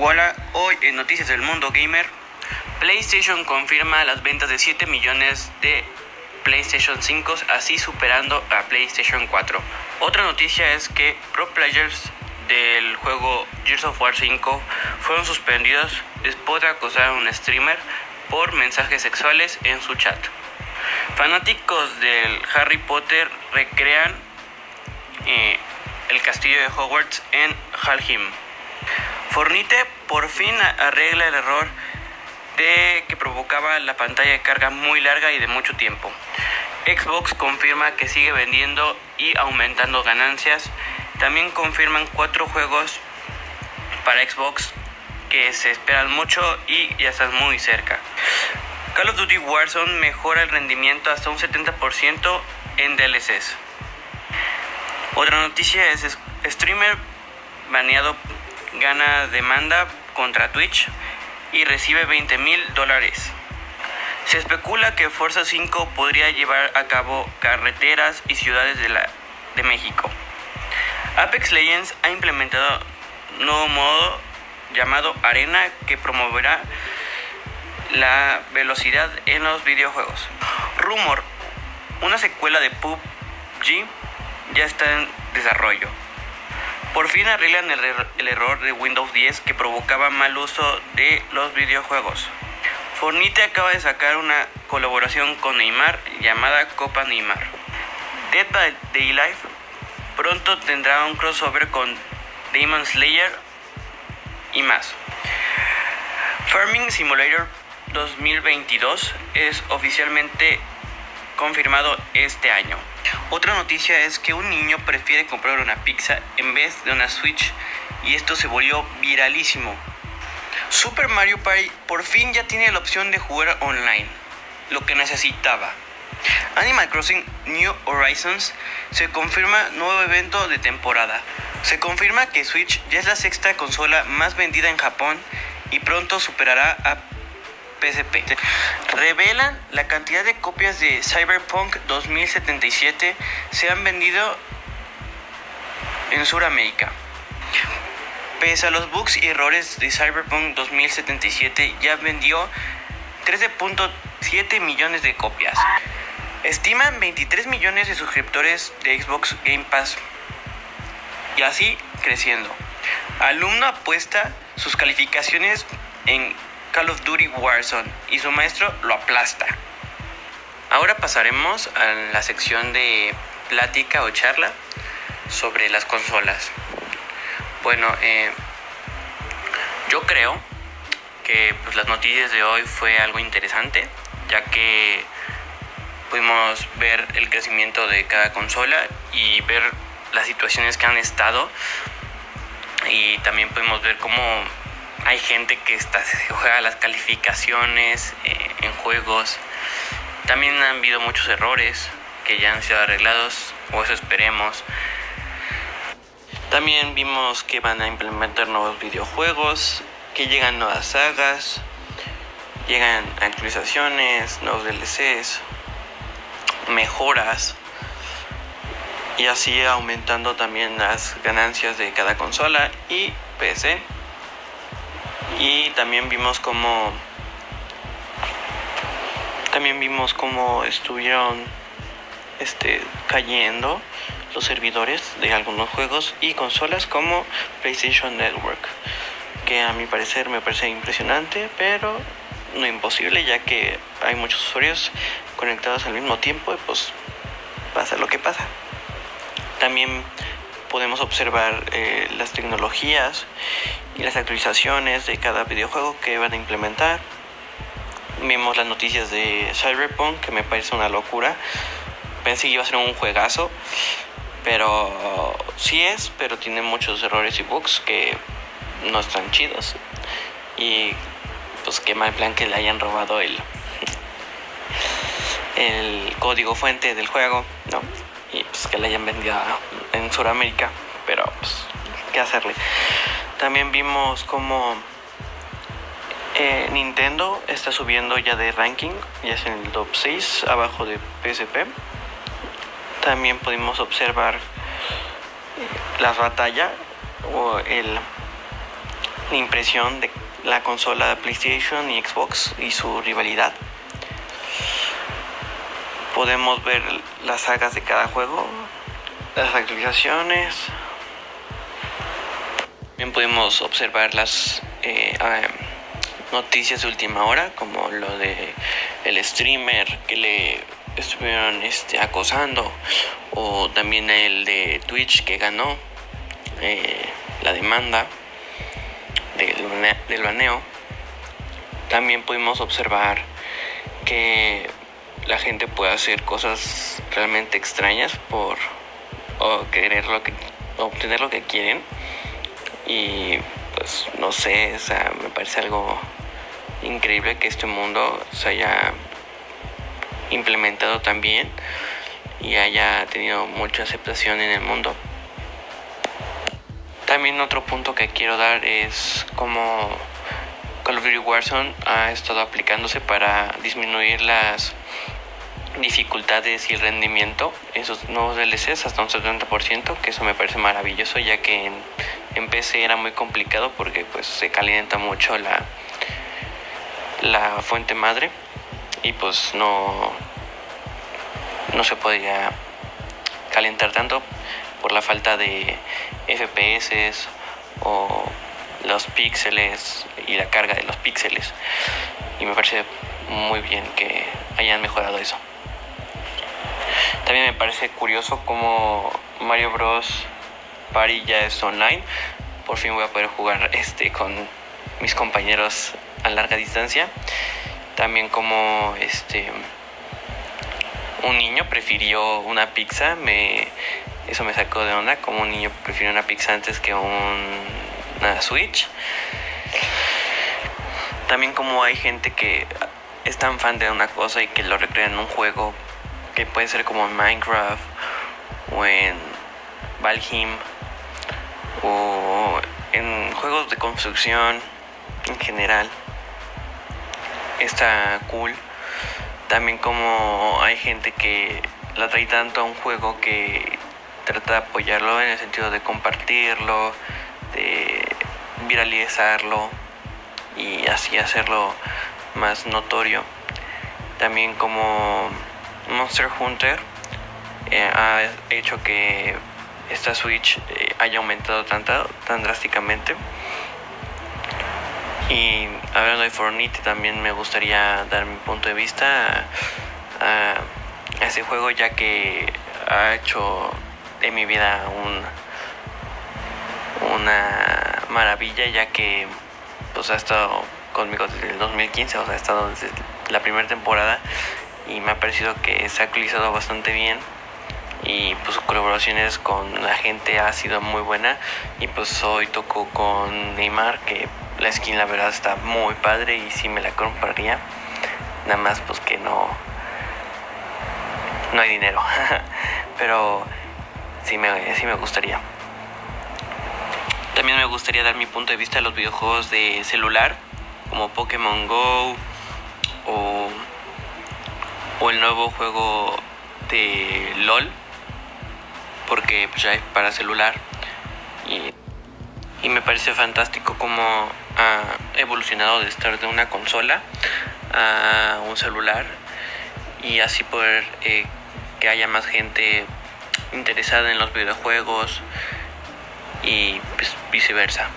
Hola, hoy en Noticias del Mundo Gamer, PlayStation confirma las ventas de 7 millones de PlayStation 5, así superando a PlayStation 4. Otra noticia es que pro players del juego Gears of War 5 fueron suspendidos después de acosar a un streamer por mensajes sexuales en su chat. Fanáticos del Harry Potter recrean eh, el castillo de Hogwarts en Halham. Fornite por fin arregla el error de que provocaba la pantalla de carga muy larga y de mucho tiempo. Xbox confirma que sigue vendiendo y aumentando ganancias. También confirman cuatro juegos para Xbox que se esperan mucho y ya están muy cerca. Call of Duty Warzone mejora el rendimiento hasta un 70% en DLCs. Otra noticia es streamer baneado gana demanda contra Twitch y recibe 20 mil dólares. Se especula que Forza 5 podría llevar a cabo carreteras y ciudades de, la, de México. Apex Legends ha implementado un nuevo modo llamado Arena que promoverá la velocidad en los videojuegos. Rumor, una secuela de PUBG ya está en desarrollo. Por fin arreglan el, er-, error de Windows 10 que provocaba mal uso de los videojuegos. Fornite acaba de sacar una colaboración con Neymar llamada Copa Neymar. Dead by Daylight pronto tendrá un crossover con Demon Slayer y más. Farming Simulator 2022 es oficialmente confirmado este año. Otra noticia es que un niño prefiere comprar una pizza en vez de una Switch y esto se volvió viralísimo. Super Mario Party por fin ya tiene la opción de jugar online, lo que necesitaba. Animal Crossing New Horizons se confirma nuevo evento de temporada. Se confirma que Switch ya es la sexta consola más vendida en Japón y pronto superará a PSP. Revelan la cantidad de copias de Cyberpunk 2077 se han vendido en Sudamérica. Pese a los bugs y errores de Cyberpunk 2077, ya vendió 13.7 millones de copias. Estiman 23 millones de suscriptores de Xbox Game Pass y así creciendo. Alumno apuesta sus calificaciones en Call of Duty Warzone y su maestro lo aplasta. Ahora pasaremos a la sección de plática o charla sobre las consolas. Bueno, eh, yo creo que pues, las noticias de hoy fue algo interesante, ya que pudimos ver el crecimiento de cada consola y ver las situaciones que han estado y también pudimos ver cómo hay gente que está, juega las calificaciones eh, en juegos. También han habido muchos errores que ya han sido arreglados, o eso esperemos. También vimos que van a implementar nuevos videojuegos, que llegan nuevas sagas, llegan actualizaciones, nuevos DLCs, mejoras y así aumentando también las ganancias de cada consola y PC y también vimos como también vimos cómo estuvieron este cayendo los servidores de algunos juegos y consolas como PlayStation Network que a mi parecer me parece impresionante pero no imposible ya que hay muchos usuarios conectados al mismo tiempo y pues pasa lo que pasa. También podemos observar eh, las tecnologías y las actualizaciones de cada videojuego que van a implementar. Vimos las noticias de Cyberpunk, que me parece una locura. Pensé que iba a ser un juegazo, pero sí es, pero tiene muchos errores y bugs que no están chidos. Y pues qué mal plan que le hayan robado el, el código fuente del juego, ¿no? y pues que le hayan vendido en Sudamérica, pero pues qué hacerle. También vimos como eh, Nintendo está subiendo ya de ranking, ya es en el top 6, abajo de PSP. También pudimos observar la batalla o el impresión de la consola PlayStation y Xbox y su rivalidad. Podemos ver las sagas de cada juego, las actualizaciones. También podemos observar las eh, ah, noticias de última hora, como lo de el streamer que le estuvieron este, acosando, o también el de Twitch que ganó eh, la demanda del, baneo. También pudimos observar que la gente puede hacer cosas realmente extrañas por querer lo que obtener lo que quieren y pues no sé, o sea, me parece algo increíble que este mundo se haya implementado también y haya tenido mucha aceptación en el mundo. También otro punto que quiero dar es cómo Call of Duty Warzone ha estado aplicándose para disminuir las dificultades y rendimiento en sus nuevos DLCs hasta un 70%, que eso me parece maravilloso ya que en, en PC era muy complicado porque pues se calienta mucho la, la fuente madre y pues no, no se podía calentar tanto por la falta de FPS o los píxeles y la carga de los píxeles y me parece muy bien que hayan mejorado eso. También me parece curioso como Mario Bros. Party ya es online. Por fin voy a poder jugar este con mis compañeros a larga distancia. También como este un niño prefirió una pizza, me eso me sacó de onda, como un niño prefirió una pizza antes que un, una Switch. También como hay gente que es tan fan de una cosa y que lo recrea en un juego que puede ser como en Minecraft o en Valheim o en juegos de construcción en general está cool también como hay gente que la trae tanto a un juego que trata de apoyarlo en el sentido de compartirlo, de viralizarlo y así hacerlo más notorio. También como Monster Hunter eh, ha hecho que esta Switch eh, haya aumentado tanto, tan drásticamente. Y hablando de Fortnite, también me gustaría dar mi punto de vista a, ese juego, ya que ha hecho de mi vida un, una maravilla, ya que pues ha estado conmigo desde el 2015, o sea, ha estado desde la primera temporada y me ha parecido que se ha actualizado bastante bien. Y pues sus colaboraciones con la gente ha sido muy buena. Y pues hoy tocó con Neymar que la skin la verdad está muy padre y sí me la compraría. Nada más pues que no no hay dinero. Pero sí me, sí me gustaría. También me gustaría dar mi punto de vista de los videojuegos de celular como Pokémon Go o, o el nuevo juego de LOL porque pues, ya es para celular y, me parece fantástico cómo ha evolucionado de estar de una consola a un celular y así poder eh, que haya más gente interesada en los videojuegos y pues, viceversa.